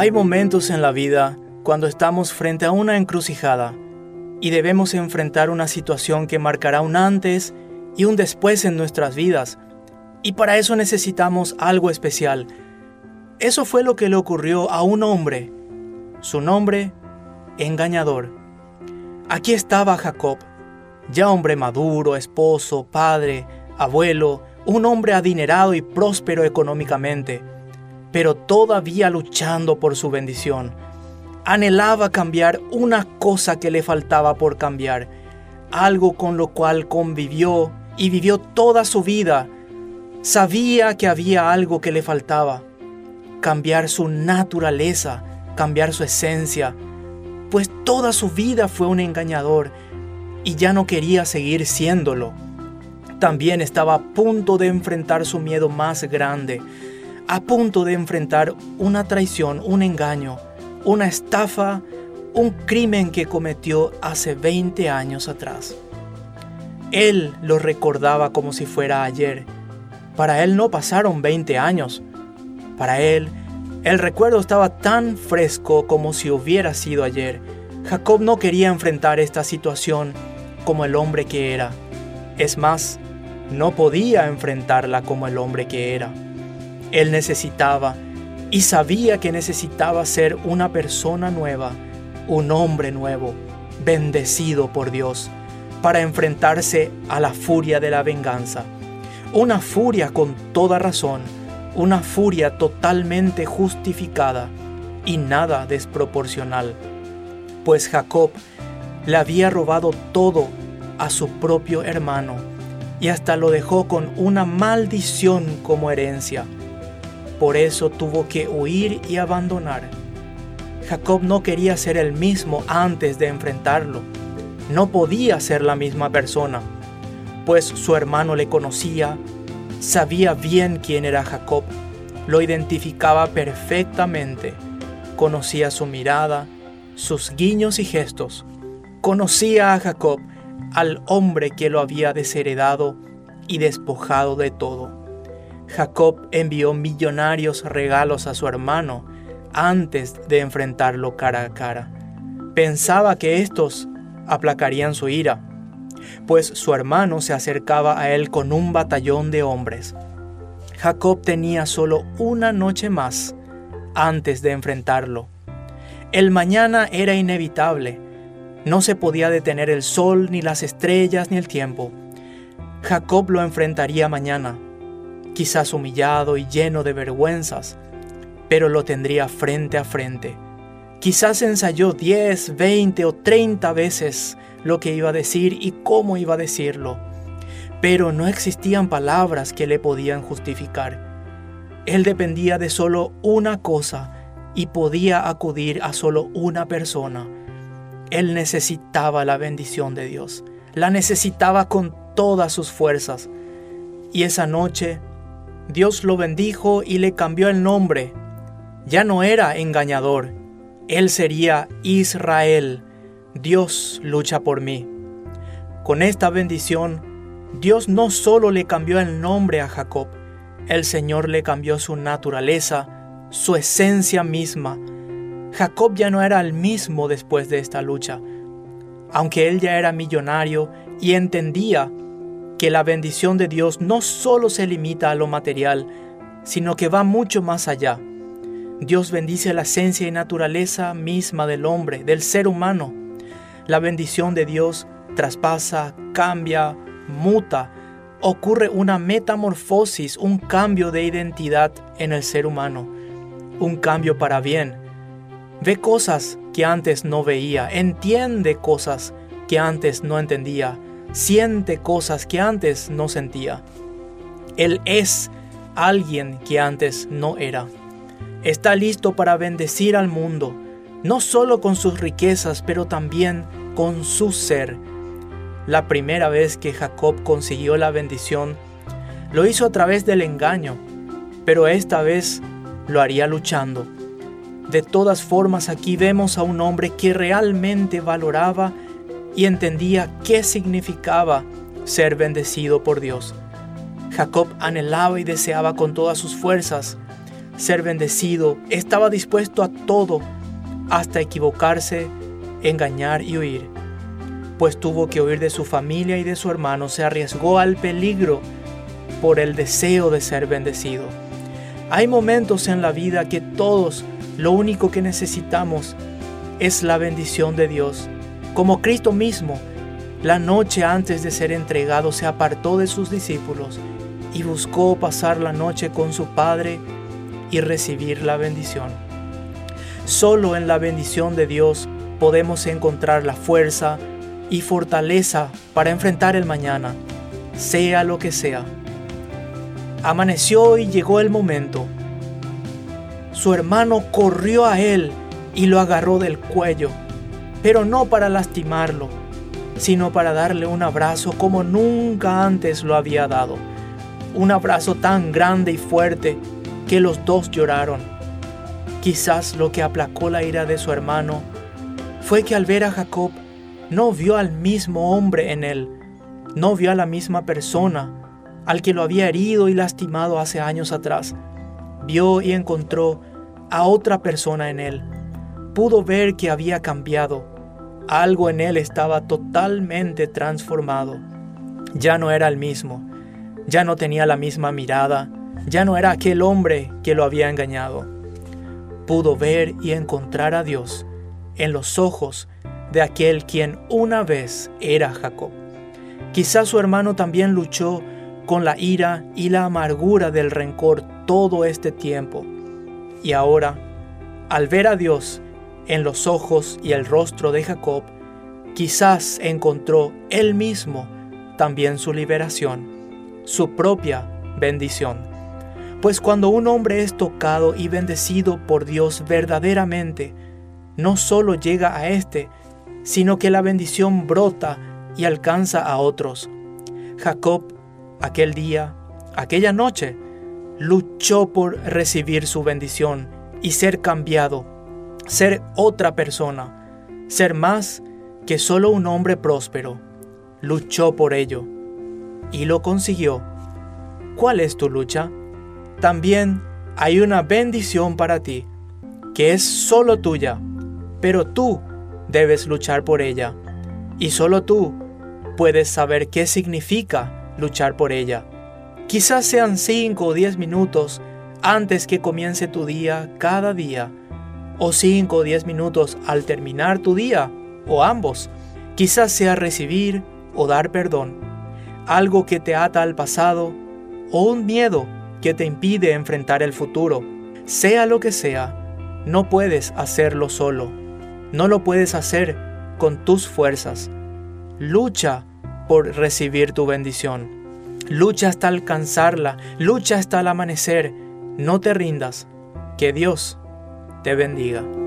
Hay momentos en la vida cuando estamos frente a una encrucijada y debemos enfrentar una situación que marcará un antes y un después en nuestras vidas. Y para eso necesitamos algo especial. Eso fue lo que le ocurrió a un hombre. Su nombre, engañador. Aquí estaba Jacob, ya hombre maduro, esposo, padre, abuelo, un hombre adinerado y próspero económicamente pero todavía luchando por su bendición. Anhelaba cambiar una cosa que le faltaba por cambiar, algo con lo cual convivió y vivió toda su vida. Sabía que había algo que le faltaba, cambiar su naturaleza, cambiar su esencia, pues toda su vida fue un engañador y ya no quería seguir siéndolo. También estaba a punto de enfrentar su miedo más grande, a punto de enfrentar una traición, un engaño, una estafa, un crimen que cometió hace 20 años atrás. Él lo recordaba como si fuera ayer. Para él no pasaron 20 años. Para él, el recuerdo estaba tan fresco como si hubiera sido ayer. Jacob no quería enfrentar esta situación como el hombre que era. Es más, no podía enfrentarla como el hombre que era. Él necesitaba y sabía que necesitaba ser una persona nueva, un hombre nuevo, bendecido por Dios, para enfrentarse a la furia de la venganza. Una furia con toda razón, una furia totalmente justificada y nada desproporcional. Pues Jacob le había robado todo a su propio hermano y hasta lo dejó con una maldición como herencia. Por eso tuvo que huir y abandonar. Jacob no quería ser el mismo antes de enfrentarlo. No podía ser la misma persona, pues su hermano le conocía, sabía bien quién era Jacob, lo identificaba perfectamente, conocía su mirada, sus guiños y gestos, conocía a Jacob, al hombre que lo había desheredado y despojado de todo. Jacob envió millonarios regalos a su hermano antes de enfrentarlo cara a cara. Pensaba que estos aplacarían su ira, pues su hermano se acercaba a él con un batallón de hombres. Jacob tenía solo una noche más antes de enfrentarlo. El mañana era inevitable. No se podía detener el sol, ni las estrellas, ni el tiempo. Jacob lo enfrentaría mañana quizás humillado y lleno de vergüenzas, pero lo tendría frente a frente. Quizás ensayó 10, 20 o 30 veces lo que iba a decir y cómo iba a decirlo, pero no existían palabras que le podían justificar. Él dependía de solo una cosa y podía acudir a solo una persona. Él necesitaba la bendición de Dios, la necesitaba con todas sus fuerzas. Y esa noche Dios lo bendijo y le cambió el nombre. Ya no era engañador, él sería Israel. Dios lucha por mí. Con esta bendición, Dios no solo le cambió el nombre a Jacob, el Señor le cambió su naturaleza, su esencia misma. Jacob ya no era el mismo después de esta lucha. Aunque él ya era millonario y entendía que la bendición de Dios no solo se limita a lo material, sino que va mucho más allá. Dios bendice la esencia y naturaleza misma del hombre, del ser humano. La bendición de Dios traspasa, cambia, muta. Ocurre una metamorfosis, un cambio de identidad en el ser humano, un cambio para bien. Ve cosas que antes no veía, entiende cosas que antes no entendía, siente cosas que antes no sentía. Él es alguien que antes no era. Está listo para bendecir al mundo, no solo con sus riquezas, pero también con su ser. La primera vez que Jacob consiguió la bendición, lo hizo a través del engaño, pero esta vez lo haría luchando. De todas formas, aquí vemos a un hombre que realmente valoraba y entendía qué significaba ser bendecido por Dios. Jacob anhelaba y deseaba con todas sus fuerzas ser bendecido, estaba dispuesto a todo, hasta equivocarse, engañar y huir. Pues tuvo que huir de su familia y de su hermano, se arriesgó al peligro por el deseo de ser bendecido. Hay momentos en la vida que todos lo único que necesitamos es la bendición de Dios. Como Cristo mismo, la noche antes de ser entregado se apartó de sus discípulos y buscó pasar la noche con su Padre y recibir la bendición. Solo en la bendición de Dios podemos encontrar la fuerza y fortaleza para enfrentar el mañana, sea lo que sea. Amaneció y llegó el momento. Su hermano corrió a él y lo agarró del cuello, pero no para lastimarlo, sino para darle un abrazo como nunca antes lo había dado. Un abrazo tan grande y fuerte que los dos lloraron. Quizás lo que aplacó la ira de su hermano fue que al ver a Jacob no vio al mismo hombre en él, no vio a la misma persona al que lo había herido y lastimado hace años atrás. Vio y encontró a otra persona en él. Pudo ver que había cambiado. Algo en él estaba totalmente transformado. Ya no era el mismo. Ya no tenía la misma mirada. Ya no era aquel hombre que lo había engañado. Pudo ver y encontrar a Dios en los ojos de aquel quien una vez era Jacob. Quizás su hermano también luchó con la ira y la amargura del rencor todo este tiempo. Y ahora, al ver a Dios en los ojos y el rostro de Jacob, quizás encontró él mismo también su liberación, su propia bendición. Pues cuando un hombre es tocado y bendecido por Dios verdaderamente, no solo llega a éste, sino que la bendición brota y alcanza a otros. Jacob, aquel día, aquella noche, luchó por recibir su bendición y ser cambiado, ser otra persona, ser más que solo un hombre próspero. Luchó por ello y lo consiguió. ¿Cuál es tu lucha? También hay una bendición para ti, que es solo tuya pero tú debes luchar por ella. Y solo tú puedes saber qué significa luchar por ella. Quizás sean 5 o 10 minutos antes que comience tu día cada día, o 5 o 10 minutos al terminar tu día, o ambos. Quizás sea recibir o dar perdón, algo que te ata al pasado, o un miedo que te impide enfrentar el futuro. Sea lo que sea, no puedes hacerlo solo. No lo puedes hacer con tus fuerzas. Lucha por recibir tu bendición. Lucha hasta alcanzarla. Lucha hasta el amanecer. No te rindas. Que Dios te bendiga.